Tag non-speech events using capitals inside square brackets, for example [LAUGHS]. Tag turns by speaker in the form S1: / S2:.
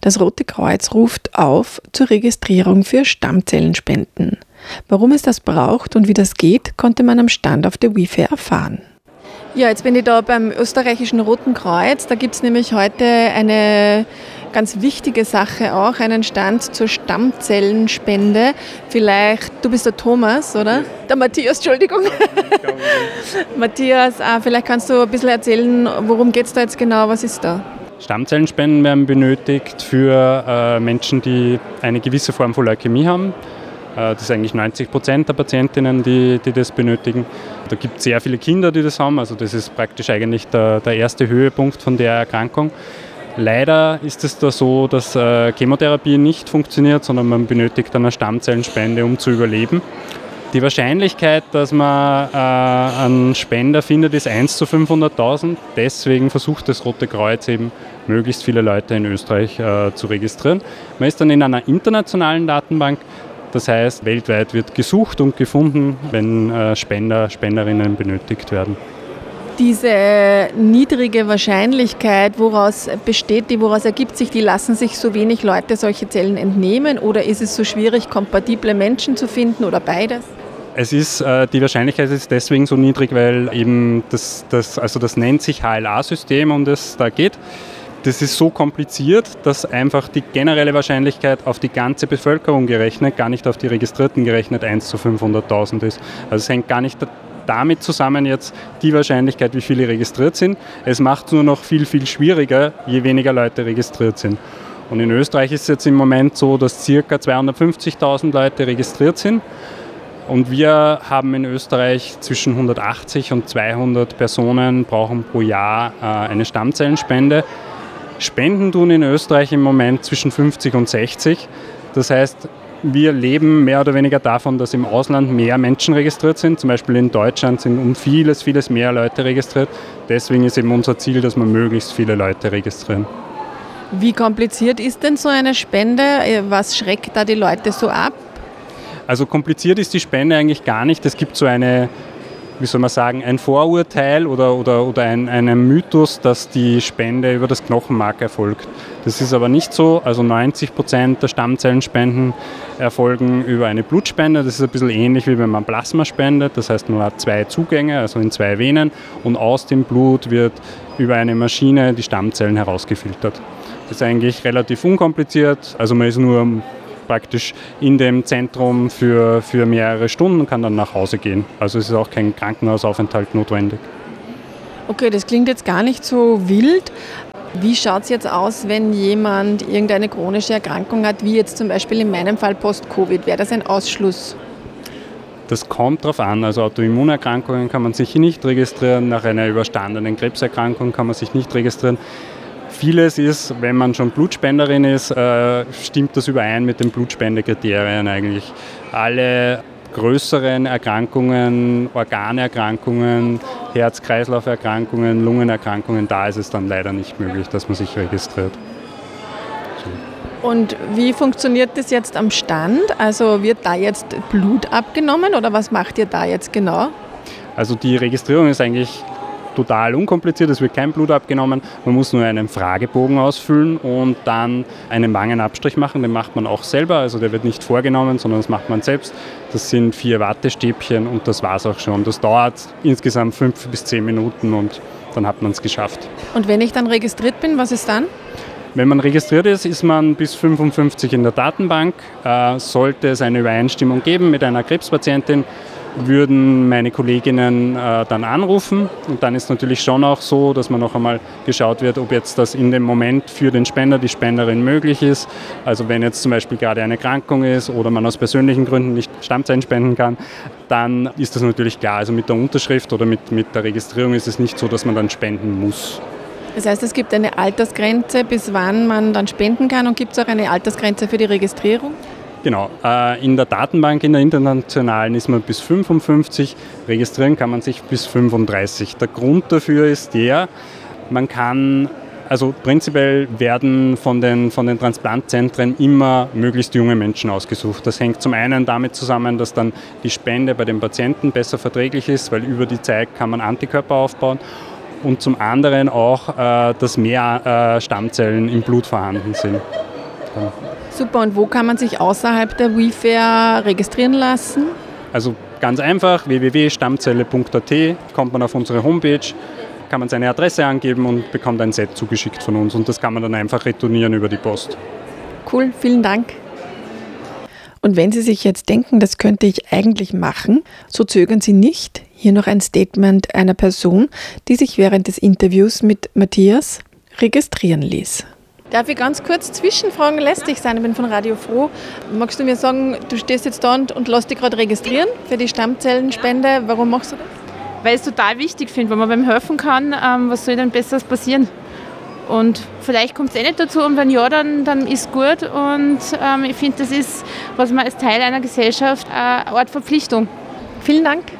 S1: Das Rote Kreuz ruft auf zur Registrierung für Stammzellenspenden. Warum es das braucht und wie das geht, konnte man am Stand auf der WIFE erfahren. Ja, jetzt bin ich da beim österreichischen Roten Kreuz. Da gibt es nämlich heute eine ganz wichtige Sache auch, einen Stand zur Stammzellenspende. Vielleicht, du bist der Thomas, oder? Der Matthias, Entschuldigung. [LAUGHS] Matthias, ah, vielleicht kannst du ein bisschen erzählen, worum geht es da jetzt genau, was ist da?
S2: Stammzellenspenden werden benötigt für äh, Menschen, die eine gewisse Form von Leukämie haben. Äh, das sind eigentlich 90 Prozent der Patientinnen, die, die das benötigen. Da gibt es sehr viele Kinder, die das haben. Also das ist praktisch eigentlich der, der erste Höhepunkt von der Erkrankung. Leider ist es da so, dass äh, Chemotherapie nicht funktioniert, sondern man benötigt eine Stammzellenspende, um zu überleben. Die Wahrscheinlichkeit, dass man äh, einen Spender findet, ist 1 zu 500.000. Deswegen versucht das Rote Kreuz eben, möglichst viele Leute in Österreich äh, zu registrieren. Man ist dann in einer internationalen Datenbank das heißt, weltweit wird gesucht und gefunden, wenn äh, Spender, Spenderinnen benötigt werden.
S1: Diese niedrige Wahrscheinlichkeit, woraus besteht die, woraus ergibt sich die, lassen sich so wenig Leute solche Zellen entnehmen oder ist es so schwierig, kompatible Menschen zu finden oder beides?
S2: Es ist, äh, die Wahrscheinlichkeit ist deswegen so niedrig, weil eben das, das, also das nennt sich HLA-System, um das es da geht das ist so kompliziert, dass einfach die generelle Wahrscheinlichkeit auf die ganze Bevölkerung gerechnet, gar nicht auf die Registrierten gerechnet, 1 zu 500.000 ist. Also es hängt gar nicht damit zusammen jetzt die Wahrscheinlichkeit, wie viele registriert sind. Es macht es nur noch viel, viel schwieriger, je weniger Leute registriert sind. Und in Österreich ist es jetzt im Moment so, dass ca. 250.000 Leute registriert sind. Und wir haben in Österreich zwischen 180 und 200 Personen brauchen pro Jahr äh, eine Stammzellenspende. Spenden tun in Österreich im Moment zwischen 50 und 60. Das heißt, wir leben mehr oder weniger davon, dass im Ausland mehr Menschen registriert sind. Zum Beispiel in Deutschland sind um vieles, vieles mehr Leute registriert. Deswegen ist eben unser Ziel, dass wir möglichst viele Leute registrieren.
S1: Wie kompliziert ist denn so eine Spende? Was schreckt da die Leute so ab?
S2: Also kompliziert ist die Spende eigentlich gar nicht. Es gibt so eine wie soll man sagen, ein Vorurteil oder, oder, oder ein, ein Mythos, dass die Spende über das Knochenmark erfolgt. Das ist aber nicht so. Also 90 Prozent der Stammzellenspenden erfolgen über eine Blutspende. Das ist ein bisschen ähnlich wie wenn man Plasma spendet. Das heißt, man hat zwei Zugänge, also in zwei Venen und aus dem Blut wird über eine Maschine die Stammzellen herausgefiltert. Das ist eigentlich relativ unkompliziert. Also man ist nur praktisch in dem Zentrum für, für mehrere Stunden und kann dann nach Hause gehen. Also es ist auch kein Krankenhausaufenthalt notwendig.
S1: Okay, das klingt jetzt gar nicht so wild. Wie schaut es jetzt aus, wenn jemand irgendeine chronische Erkrankung hat, wie jetzt zum Beispiel in meinem Fall Post-Covid? Wäre das ein Ausschluss?
S2: Das kommt darauf an. Also Autoimmunerkrankungen kann man sich nicht registrieren, nach einer überstandenen Krebserkrankung kann man sich nicht registrieren. Vieles ist, wenn man schon Blutspenderin ist, äh, stimmt das überein mit den Blutspendekriterien eigentlich. Alle größeren Erkrankungen, Organerkrankungen, Herz-Kreislauf-Erkrankungen, Lungenerkrankungen, da ist es dann leider nicht möglich, dass man sich registriert.
S1: Und wie funktioniert das jetzt am Stand? Also wird da jetzt Blut abgenommen oder was macht ihr da jetzt genau?
S2: Also die Registrierung ist eigentlich total unkompliziert, es wird kein Blut abgenommen, man muss nur einen Fragebogen ausfüllen und dann einen Wangenabstrich machen, den macht man auch selber, also der wird nicht vorgenommen, sondern das macht man selbst. Das sind vier Wattestäbchen und das war es auch schon. Das dauert insgesamt fünf bis zehn Minuten und dann hat man es geschafft.
S1: Und wenn ich dann registriert bin, was ist dann?
S2: Wenn man registriert ist, ist man bis 55 in der Datenbank. Äh, sollte es eine Übereinstimmung geben mit einer Krebspatientin, würden meine Kolleginnen äh, dann anrufen. Und dann ist natürlich schon auch so, dass man noch einmal geschaut wird, ob jetzt das in dem Moment für den Spender, die Spenderin möglich ist. Also wenn jetzt zum Beispiel gerade eine Erkrankung ist oder man aus persönlichen Gründen nicht Stammzellen spenden kann, dann ist das natürlich klar. Also mit der Unterschrift oder mit, mit der Registrierung ist es nicht so, dass man dann spenden muss.
S1: Das heißt, es gibt eine Altersgrenze, bis wann man dann spenden kann und gibt es auch eine Altersgrenze für die Registrierung?
S2: Genau, äh, in der Datenbank, in der internationalen ist man bis 55, registrieren kann man sich bis 35. Der Grund dafür ist der, man kann, also prinzipiell werden von den, von den Transplantzentren immer möglichst junge Menschen ausgesucht. Das hängt zum einen damit zusammen, dass dann die Spende bei den Patienten besser verträglich ist, weil über die Zeit kann man Antikörper aufbauen und zum anderen auch, äh, dass mehr äh, Stammzellen im Blut vorhanden sind. Dann.
S1: Super, und wo kann man sich außerhalb der WeFair registrieren lassen?
S2: Also ganz einfach, www.stammzelle.at, kommt man auf unsere Homepage, kann man seine Adresse angeben und bekommt ein Set zugeschickt von uns und das kann man dann einfach retournieren über die Post.
S1: Cool, vielen Dank. Und wenn Sie sich jetzt denken, das könnte ich eigentlich machen, so zögern Sie nicht. Hier noch ein Statement einer Person, die sich während des Interviews mit Matthias registrieren ließ. Darf ich ganz kurz zwischenfragen, lästig sein? Ich bin von Radio Froh. Magst du mir sagen, du stehst jetzt da und, und lässt dich gerade registrieren für die Stammzellenspende. Warum machst du das?
S3: Weil ich es total wichtig finde, wenn man beim helfen kann, ähm, was soll denn Besseres passieren? Und vielleicht kommt es eh nicht dazu und wenn ja, dann, dann ist gut. Und ähm, ich finde, das ist, was man als Teil einer Gesellschaft, äh, eine Art Verpflichtung.
S1: Vielen Dank.